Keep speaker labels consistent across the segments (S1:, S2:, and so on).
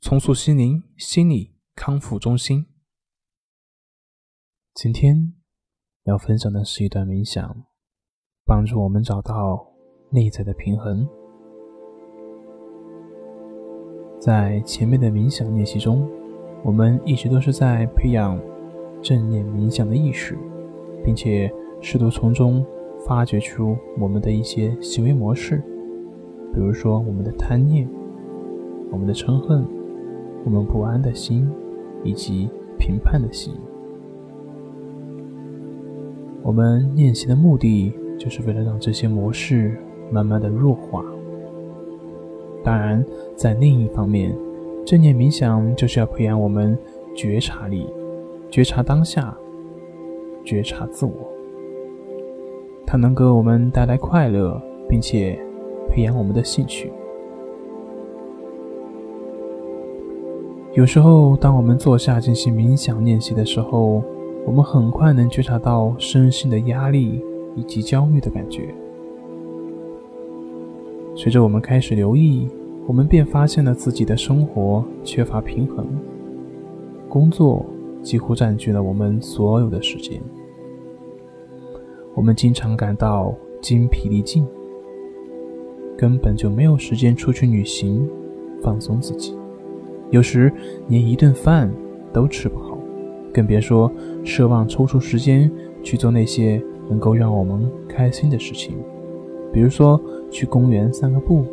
S1: 重塑心灵心理康复中心。今天要分享的是一段冥想，帮助我们找到内在的平衡。在前面的冥想练习中，我们一直都是在培养正念冥想的意识，并且试图从中发掘出我们的一些行为模式，比如说我们的贪念、我们的嗔恨。我们不安的心，以及评判的心。我们练习的目的，就是为了让这些模式慢慢的弱化。当然，在另一方面，正念冥想就是要培养我们觉察力，觉察当下，觉察自我。它能给我们带来快乐，并且培养我们的兴趣。有时候，当我们坐下进行冥想练习的时候，我们很快能觉察到身心的压力以及焦虑的感觉。随着我们开始留意，我们便发现了自己的生活缺乏平衡，工作几乎占据了我们所有的时间。我们经常感到精疲力尽，根本就没有时间出去旅行，放松自己。有时连一顿饭都吃不好，更别说奢望抽出时间去做那些能够让我们开心的事情，比如说去公园散个步，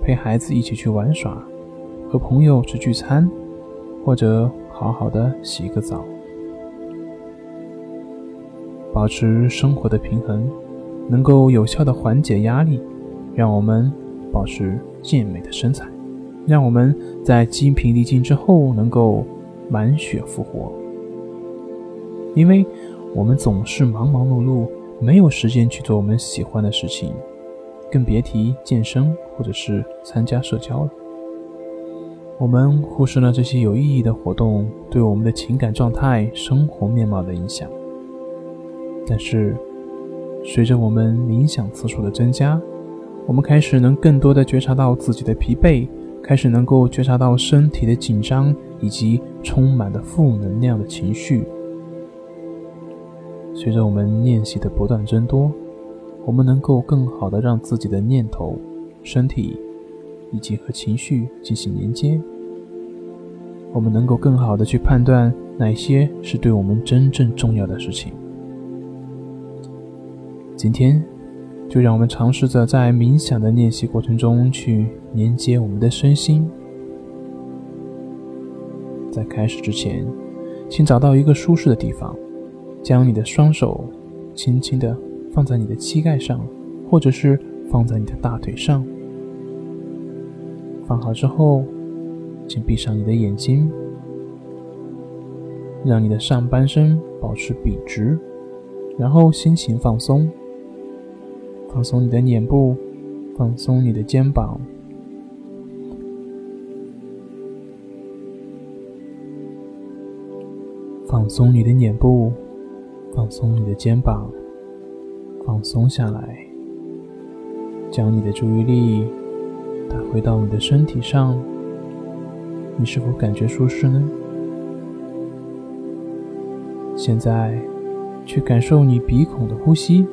S1: 陪孩子一起去玩耍，和朋友去聚餐，或者好好的洗个澡。保持生活的平衡，能够有效的缓解压力，让我们保持健美的身材。让我们在精疲力尽之后能够满血复活，因为我们总是忙忙碌碌，没有时间去做我们喜欢的事情，更别提健身或者是参加社交了。我们忽视了这些有意义的活动对我们的情感状态、生活面貌的影响。但是，随着我们冥想次数的增加，我们开始能更多的觉察到自己的疲惫。开始能够觉察到身体的紧张以及充满的负能量的情绪。随着我们练习的不断增多，我们能够更好的让自己的念头、身体以及和情绪进行连接。我们能够更好的去判断哪些是对我们真正重要的事情。今天。就让我们尝试着在冥想的练习过程中去连接我们的身心。在开始之前，请找到一个舒适的地方，将你的双手轻轻地放在你的膝盖上，或者是放在你的大腿上。放好之后，请闭上你的眼睛，让你的上半身保持笔直，然后心情放松。放松你的脸部，放松你的肩膀，放松你的脸部，放松你的肩膀，放松下来。将你的注意力打回到你的身体上，你是否感觉舒适呢？现在，去感受你鼻孔的呼吸。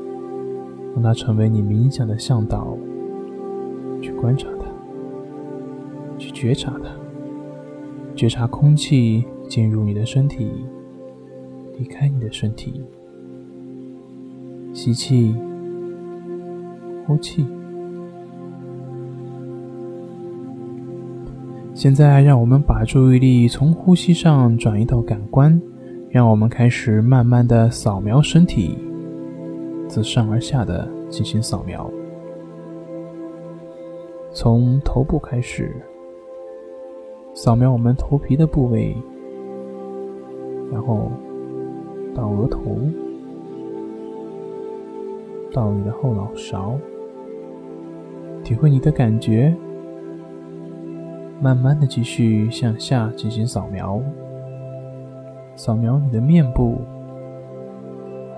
S1: 让它成为你冥想的向导，去观察它，去觉察它，觉察空气进入你的身体，离开你的身体，吸气，呼气。现在，让我们把注意力从呼吸上转移到感官，让我们开始慢慢的扫描身体。自上而下的进行扫描，从头部开始，扫描我们头皮的部位，然后到额头，到你的后脑勺，体会你的感觉。慢慢的继续向下进行扫描，扫描你的面部、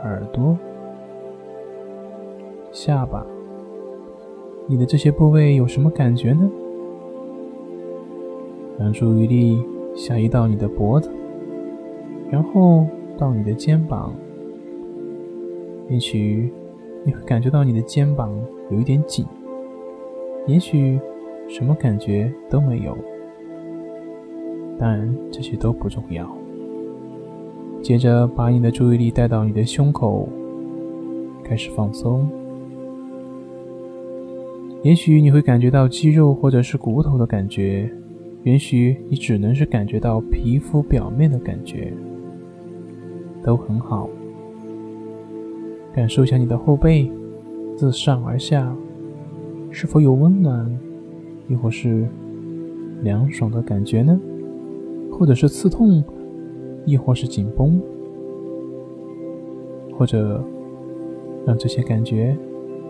S1: 耳朵、下巴，你的这些部位有什么感觉呢？让注意力下移到你的脖子，然后到你的肩膀，也许你会感觉到你的肩膀有一点紧，也许。什么感觉都没有，当然这些都不重要。接着把你的注意力带到你的胸口，开始放松。也许你会感觉到肌肉或者是骨头的感觉，也许你只能是感觉到皮肤表面的感觉，都很好。感受一下你的后背，自上而下是否有温暖。亦或是凉爽的感觉呢？或者是刺痛，亦或是紧绷，或者让这些感觉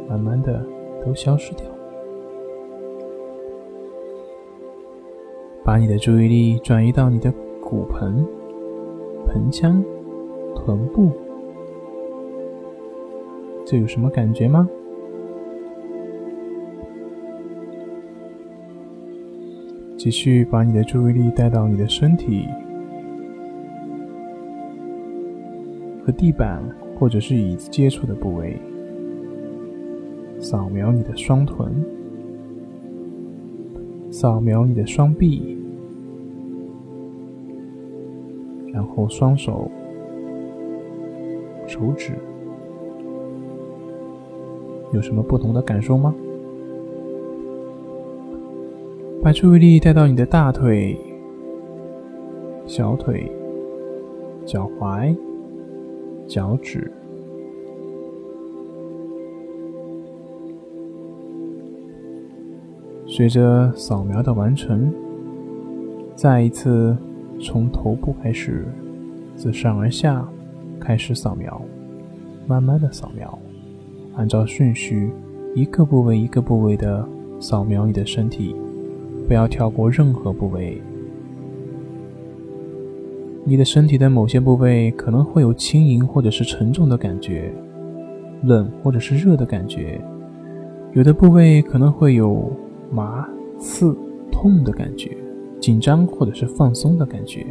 S1: 慢慢的都消失掉。把你的注意力转移到你的骨盆、盆腔、臀部，这有什么感觉吗？继续把你的注意力带到你的身体和地板或者是椅子接触的部位，扫描你的双臀，扫描你的双臂，然后双手、手指，有什么不同的感受吗？把注意力带到你的大腿、小腿、脚踝、脚趾。随着扫描的完成，再一次从头部开始，自上而下开始扫描，慢慢的扫描，按照顺序，一个部位一个部位的扫描你的身体。不要跳过任何部位。你的身体的某些部位可能会有轻盈或者是沉重的感觉，冷或者是热的感觉。有的部位可能会有麻、刺、痛的感觉，紧张或者是放松的感觉。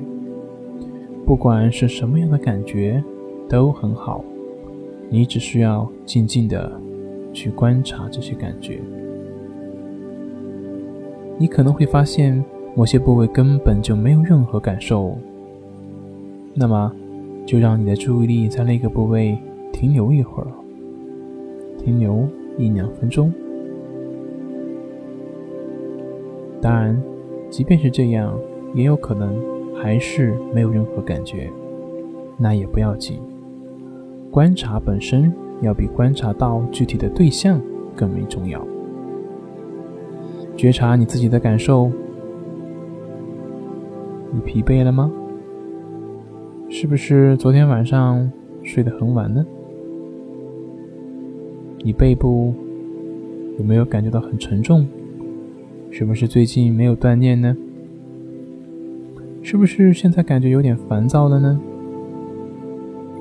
S1: 不管是什么样的感觉，都很好。你只需要静静的去观察这些感觉。你可能会发现某些部位根本就没有任何感受，那么就让你的注意力在那个部位停留一会儿，停留一两分钟。当然，即便是这样，也有可能还是没有任何感觉，那也不要紧。观察本身要比观察到具体的对象更为重要。觉察你自己的感受，你疲惫了吗？是不是昨天晚上睡得很晚呢？你背部有没有感觉到很沉重？是不是最近没有锻炼呢？是不是现在感觉有点烦躁了呢？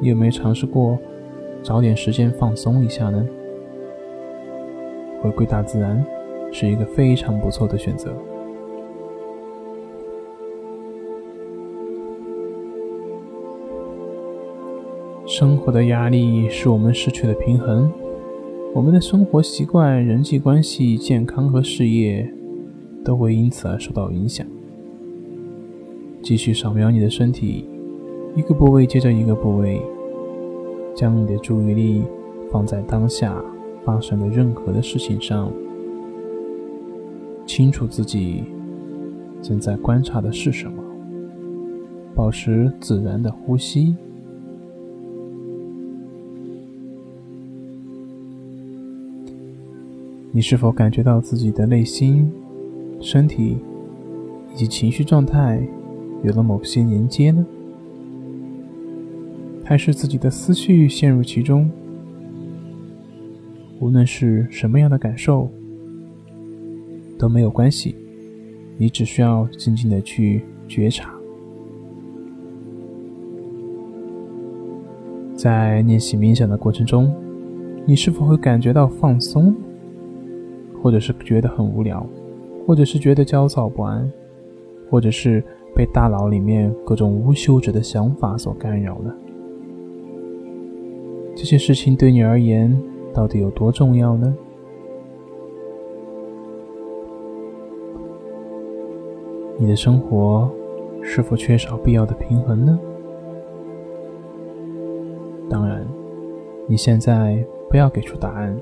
S1: 你有没有尝试过找点时间放松一下呢？回归大自然。是一个非常不错的选择。生活的压力使我们失去了平衡，我们的生活习惯、人际关系、健康和事业都会因此而受到影响。继续扫描你的身体，一个部位接着一个部位，将你的注意力放在当下发生的任何的事情上。清楚自己正在观察的是什么，保持自然的呼吸。你是否感觉到自己的内心、身体以及情绪状态有了某些连接呢？还是自己的思绪陷入其中？无论是什么样的感受都没有关系，你只需要静静的去觉察。在练习冥想的过程中，你是否会感觉到放松，或者是觉得很无聊，或者是觉得焦躁不安，或者是被大脑里面各种无休止的想法所干扰呢？这些事情对你而言到底有多重要呢？你的生活是否缺少必要的平衡呢？当然，你现在不要给出答案。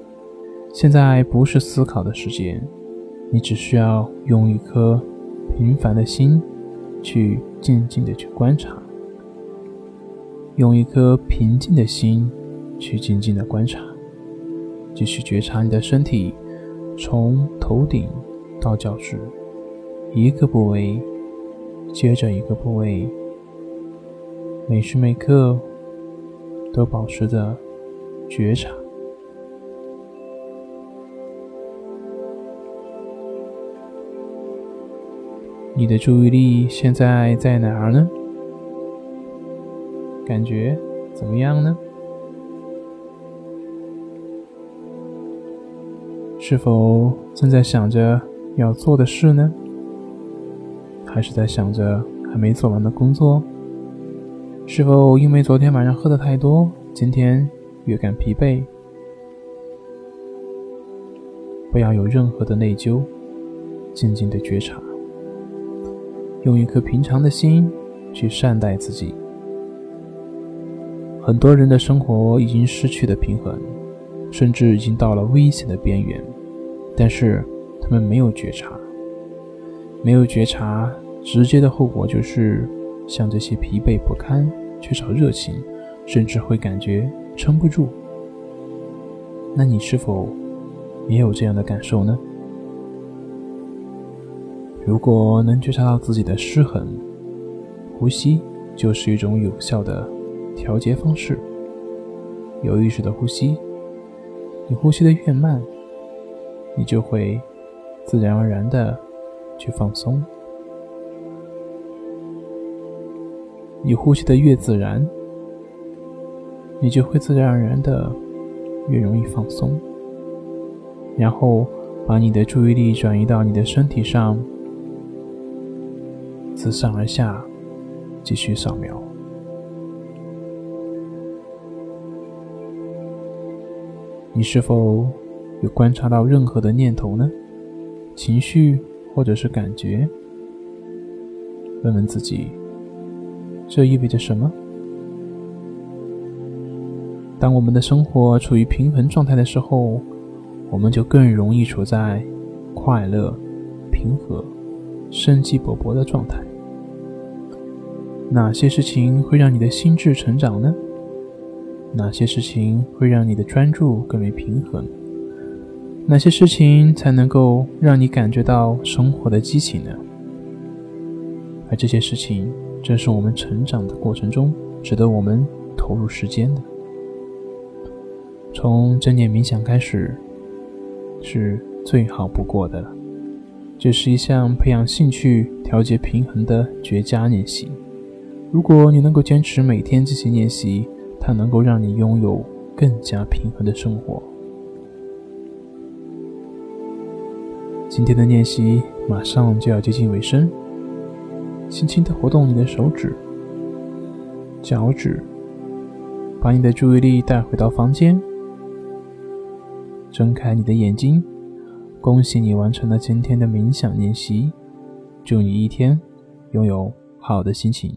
S1: 现在不是思考的时间，你只需要用一颗平凡的心，去静静的去观察，用一颗平静的心，去静静的观察，继续觉察你的身体，从头顶到脚趾，一个部位接着一个部位，每时每刻。都保持着觉察。你的注意力现在在哪儿呢？感觉怎么样呢？是否正在想着要做的事呢？还是在想着还没做完的工作？是否因为昨天晚上喝的太多，今天越感疲惫？不要有任何的内疚，静静的觉察，用一颗平常的心去善待自己。很多人的生活已经失去了平衡，甚至已经到了危险的边缘，但是他们没有觉察，没有觉察，直接的后果就是。像这些疲惫不堪、缺少热情，甚至会感觉撑不住。那你是否也有这样的感受呢？如果能觉察到自己的失衡，呼吸就是一种有效的调节方式。有意识的呼吸，你呼吸的越慢，你就会自然而然的去放松。你呼吸的越自然，你就会自然而然的越容易放松。然后把你的注意力转移到你的身体上，自上而下继续扫描。你是否有观察到任何的念头呢？情绪或者是感觉？问问自己。这意味着什么？当我们的生活处于平衡状态的时候，我们就更容易处在快乐、平和、生机勃勃的状态。哪些事情会让你的心智成长呢？哪些事情会让你的专注更为平衡？哪些事情才能够让你感觉到生活的激情呢？而这些事情。正是我们成长的过程中值得我们投入时间的。从正念冥想开始，是最好不过的了。这是一项培养兴趣、调节平衡的绝佳练习。如果你能够坚持每天进行练习，它能够让你拥有更加平衡的生活。今天的练习马上就要接近尾声。轻轻的活动你的手指、脚趾，把你的注意力带回到房间。睁开你的眼睛，恭喜你完成了今天的冥想练习。祝你一天拥有好的心情。